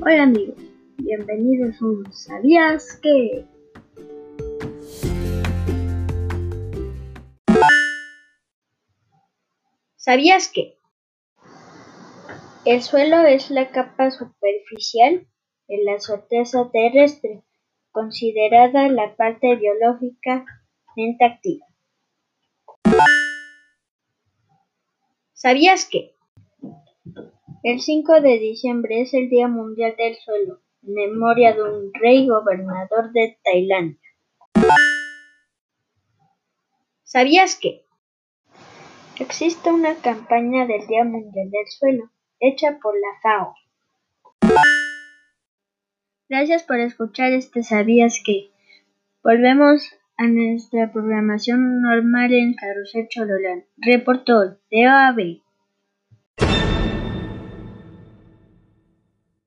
Hola amigos, bienvenidos a un ¿Sabías que? ¿Sabías que? El suelo es la capa superficial de la corteza terrestre, considerada la parte biológicamente activa. ¿Sabías que? El 5 de diciembre es el Día Mundial del Suelo, en memoria de un rey gobernador de Tailandia. ¿Sabías que? Existe una campaña del Día Mundial del Suelo, hecha por la FAO. Gracias por escuchar este ¿Sabías que? Volvemos a nuestra programación normal en Carrusel Chololán. Reportó de OAB.